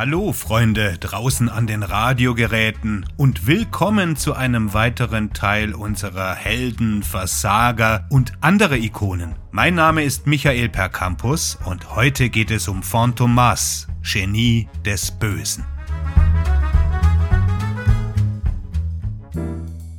Hallo Freunde draußen an den Radiogeräten und willkommen zu einem weiteren Teil unserer Helden, Versager und andere Ikonen. Mein Name ist Michael Percampus und heute geht es um Fantomas, Genie des Bösen.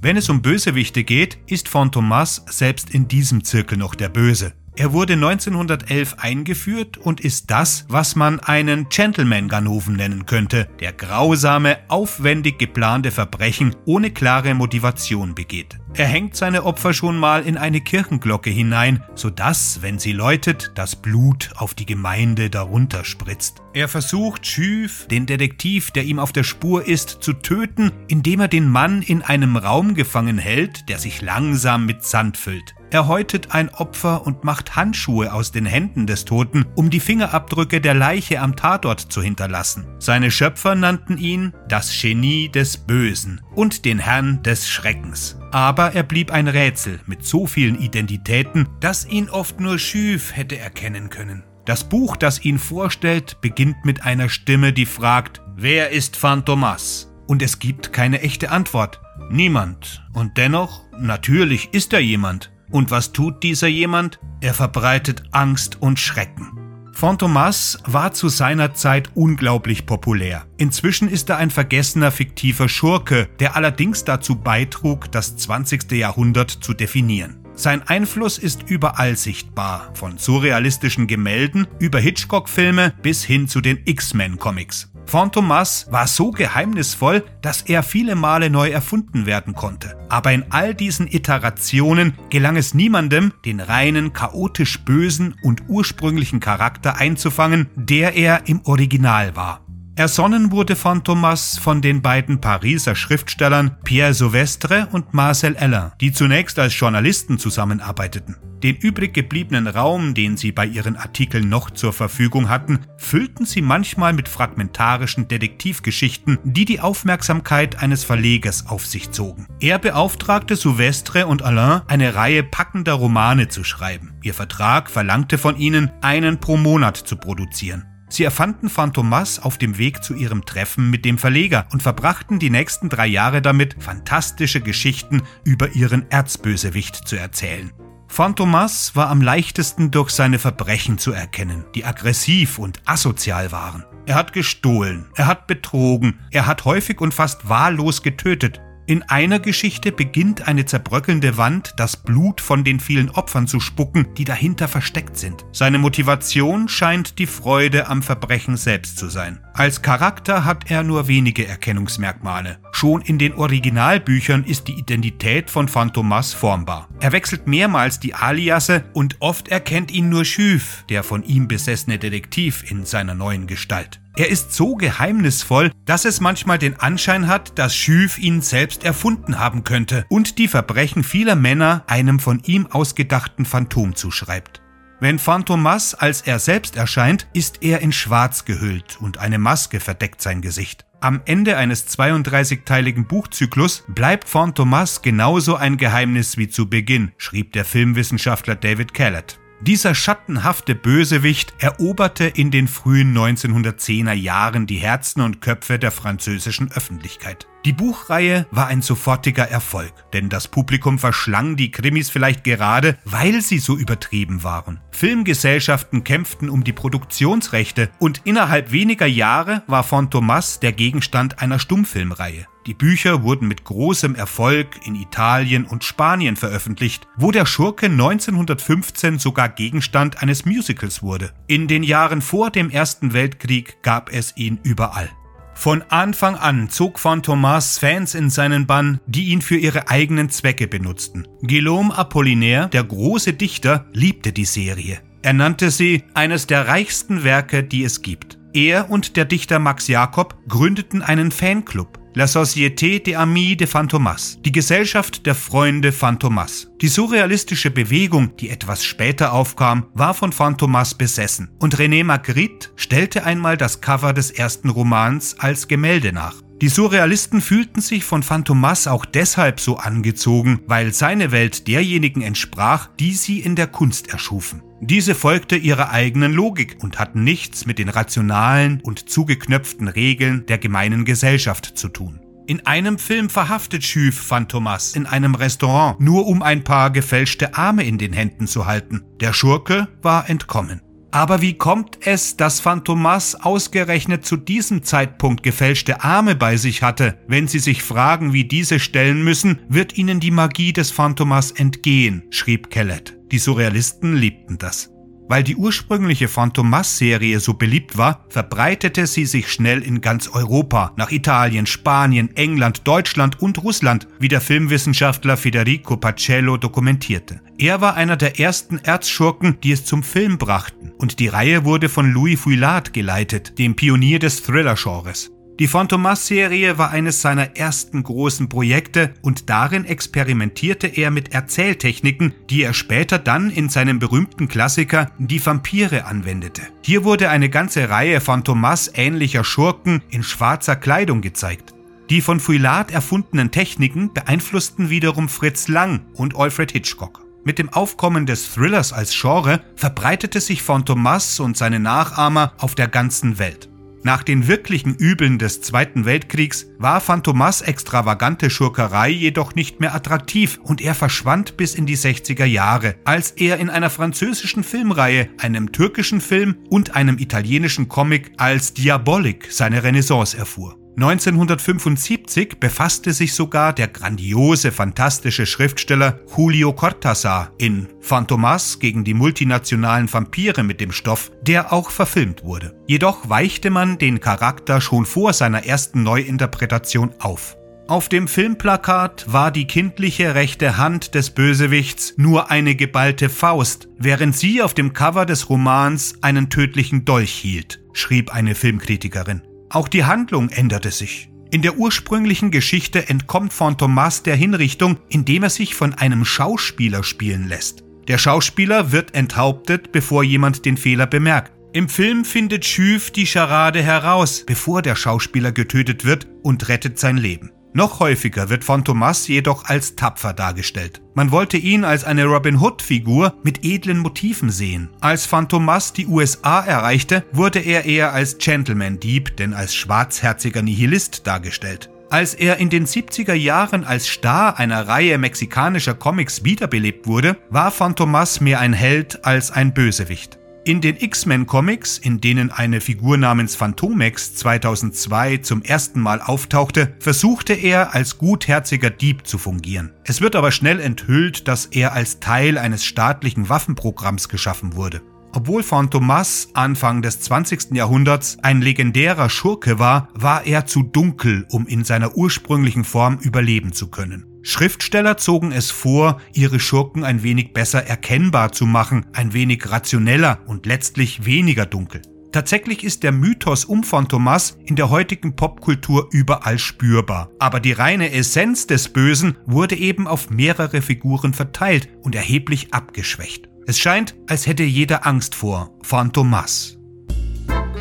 Wenn es um Bösewichte geht, ist Fantomas selbst in diesem Zirkel noch der Böse. Er wurde 1911 eingeführt und ist das, was man einen Gentleman-Ganoven nennen könnte, der grausame, aufwendig geplante Verbrechen ohne klare Motivation begeht. Er hängt seine Opfer schon mal in eine Kirchenglocke hinein, sodass, wenn sie läutet, das Blut auf die Gemeinde darunter spritzt. Er versucht, Schüf, den Detektiv, der ihm auf der Spur ist, zu töten, indem er den Mann in einem Raum gefangen hält, der sich langsam mit Sand füllt. Er häutet ein Opfer und macht Handschuhe aus den Händen des Toten, um die Fingerabdrücke der Leiche am Tatort zu hinterlassen. Seine Schöpfer nannten ihn das Genie des Bösen und den Herrn des Schreckens. Aber er blieb ein Rätsel mit so vielen Identitäten, dass ihn oft nur Schüf hätte erkennen können. Das Buch, das ihn vorstellt, beginnt mit einer Stimme, die fragt, wer ist Phantomas? Und es gibt keine echte Antwort. Niemand. Und dennoch, natürlich ist er jemand. Und was tut dieser jemand? Er verbreitet Angst und Schrecken. Fantomas war zu seiner Zeit unglaublich populär. Inzwischen ist er ein vergessener fiktiver Schurke, der allerdings dazu beitrug, das 20. Jahrhundert zu definieren. Sein Einfluss ist überall sichtbar, von surrealistischen Gemälden über Hitchcock-Filme bis hin zu den X-Men-Comics. Fantomas war so geheimnisvoll, dass er viele Male neu erfunden werden konnte. Aber in all diesen Iterationen gelang es niemandem, den reinen, chaotisch bösen und ursprünglichen Charakter einzufangen, der er im Original war. Ersonnen wurde Fantomas von den beiden Pariser Schriftstellern Pierre Sauvestre und Marcel Eller, die zunächst als Journalisten zusammenarbeiteten. Den übrig gebliebenen Raum, den sie bei ihren Artikeln noch zur Verfügung hatten, füllten sie manchmal mit fragmentarischen Detektivgeschichten, die die Aufmerksamkeit eines Verlegers auf sich zogen. Er beauftragte Sauvestre und Alain, eine Reihe packender Romane zu schreiben. Ihr Vertrag verlangte von ihnen, einen pro Monat zu produzieren. Sie erfanden Phantomas auf dem Weg zu ihrem Treffen mit dem Verleger und verbrachten die nächsten drei Jahre damit, fantastische Geschichten über ihren Erzbösewicht zu erzählen. Phantomas war am leichtesten durch seine Verbrechen zu erkennen, die aggressiv und asozial waren. Er hat gestohlen, er hat betrogen, er hat häufig und fast wahllos getötet, in einer Geschichte beginnt eine zerbröckelnde Wand, das Blut von den vielen Opfern zu spucken, die dahinter versteckt sind. Seine Motivation scheint die Freude am Verbrechen selbst zu sein. Als Charakter hat er nur wenige Erkennungsmerkmale. Schon in den Originalbüchern ist die Identität von Phantomas formbar. Er wechselt mehrmals die Aliasse und oft erkennt ihn nur Schüf, der von ihm besessene Detektiv in seiner neuen Gestalt. Er ist so geheimnisvoll, dass es manchmal den Anschein hat, dass Schüf ihn selbst erfunden haben könnte und die Verbrechen vieler Männer einem von ihm ausgedachten Phantom zuschreibt. Wenn Phantomas als er selbst erscheint, ist er in Schwarz gehüllt und eine Maske verdeckt sein Gesicht. Am Ende eines 32-teiligen Buchzyklus bleibt Phantomas genauso ein Geheimnis wie zu Beginn, schrieb der Filmwissenschaftler David Kellett. Dieser schattenhafte Bösewicht eroberte in den frühen 1910er Jahren die Herzen und Köpfe der französischen Öffentlichkeit. Die Buchreihe war ein sofortiger Erfolg, denn das Publikum verschlang die Krimis vielleicht gerade, weil sie so übertrieben waren. Filmgesellschaften kämpften um die Produktionsrechte und innerhalb weniger Jahre war von Thomas der Gegenstand einer Stummfilmreihe. Die Bücher wurden mit großem Erfolg in Italien und Spanien veröffentlicht, wo der Schurke 1915 sogar Gegenstand eines Musicals wurde. In den Jahren vor dem Ersten Weltkrieg gab es ihn überall. Von Anfang an zog von Thomas Fans in seinen Bann, die ihn für ihre eigenen Zwecke benutzten. Guillaume Apollinaire, der große Dichter, liebte die Serie. Er nannte sie eines der reichsten Werke, die es gibt. Er und der Dichter Max Jakob gründeten einen Fanclub, La Société des Amis de Fantomas, die Gesellschaft der Freunde Fantomas. Die surrealistische Bewegung, die etwas später aufkam, war von Fantomas besessen und René Magritte stellte einmal das Cover des ersten Romans als Gemälde nach. Die Surrealisten fühlten sich von Phantomas auch deshalb so angezogen, weil seine Welt derjenigen entsprach, die sie in der Kunst erschufen. Diese folgte ihrer eigenen Logik und hat nichts mit den rationalen und zugeknöpften Regeln der gemeinen Gesellschaft zu tun. In einem Film verhaftet Schüf Phantomas in einem Restaurant, nur um ein paar gefälschte Arme in den Händen zu halten. Der Schurke war entkommen. Aber wie kommt es, dass Phantomas ausgerechnet zu diesem Zeitpunkt gefälschte Arme bei sich hatte? Wenn Sie sich fragen, wie diese stellen müssen, wird Ihnen die Magie des Phantomas entgehen, schrieb Kellett. Die Surrealisten liebten das. Weil die ursprüngliche Phantomas-Serie so beliebt war, verbreitete sie sich schnell in ganz Europa, nach Italien, Spanien, England, Deutschland und Russland, wie der Filmwissenschaftler Federico Pacello dokumentierte. Er war einer der ersten Erzschurken, die es zum Film brachten, und die Reihe wurde von Louis Fouillade geleitet, dem Pionier des Thriller-Genres. Die Phantomas-Serie war eines seiner ersten großen Projekte und darin experimentierte er mit Erzähltechniken, die er später dann in seinem berühmten Klassiker Die Vampire anwendete. Hier wurde eine ganze Reihe Phantomas ähnlicher Schurken in schwarzer Kleidung gezeigt. Die von Fouillade erfundenen Techniken beeinflussten wiederum Fritz Lang und Alfred Hitchcock. Mit dem Aufkommen des Thrillers als Genre verbreitete sich Phantomas und seine Nachahmer auf der ganzen Welt. Nach den wirklichen Übeln des Zweiten Weltkriegs war Phantomas extravagante Schurkerei jedoch nicht mehr attraktiv und er verschwand bis in die 60er Jahre, als er in einer französischen Filmreihe, einem türkischen Film und einem italienischen Comic als Diabolik seine Renaissance erfuhr. 1975 befasste sich sogar der grandiose, fantastische Schriftsteller Julio Cortázar in Phantomas gegen die multinationalen Vampire mit dem Stoff, der auch verfilmt wurde. Jedoch weichte man den Charakter schon vor seiner ersten Neuinterpretation auf. Auf dem Filmplakat war die kindliche rechte Hand des Bösewichts nur eine geballte Faust, während sie auf dem Cover des Romans einen tödlichen Dolch hielt, schrieb eine Filmkritikerin. Auch die Handlung änderte sich. In der ursprünglichen Geschichte entkommt Fantomas der Hinrichtung, indem er sich von einem Schauspieler spielen lässt. Der Schauspieler wird enthauptet, bevor jemand den Fehler bemerkt. Im Film findet Schüf die Scharade heraus, bevor der Schauspieler getötet wird und rettet sein Leben. Noch häufiger wird von Thomas jedoch als tapfer dargestellt. Man wollte ihn als eine Robin Hood-Figur mit edlen Motiven sehen. Als Phantomas die USA erreichte, wurde er eher als Gentleman-Dieb, denn als schwarzherziger Nihilist dargestellt. Als er in den 70er Jahren als Star einer Reihe mexikanischer Comics wiederbelebt wurde, war Phantomas mehr ein Held als ein Bösewicht. In den X-Men-Comics, in denen eine Figur namens Phantomex 2002 zum ersten Mal auftauchte, versuchte er als gutherziger Dieb zu fungieren. Es wird aber schnell enthüllt, dass er als Teil eines staatlichen Waffenprogramms geschaffen wurde. Obwohl Phantomas Anfang des 20. Jahrhunderts ein legendärer Schurke war, war er zu dunkel, um in seiner ursprünglichen Form überleben zu können. Schriftsteller zogen es vor, ihre Schurken ein wenig besser erkennbar zu machen, ein wenig rationeller und letztlich weniger dunkel. Tatsächlich ist der Mythos um Phantomas in der heutigen Popkultur überall spürbar. Aber die reine Essenz des Bösen wurde eben auf mehrere Figuren verteilt und erheblich abgeschwächt. Es scheint, als hätte jeder Angst vor Phantomas.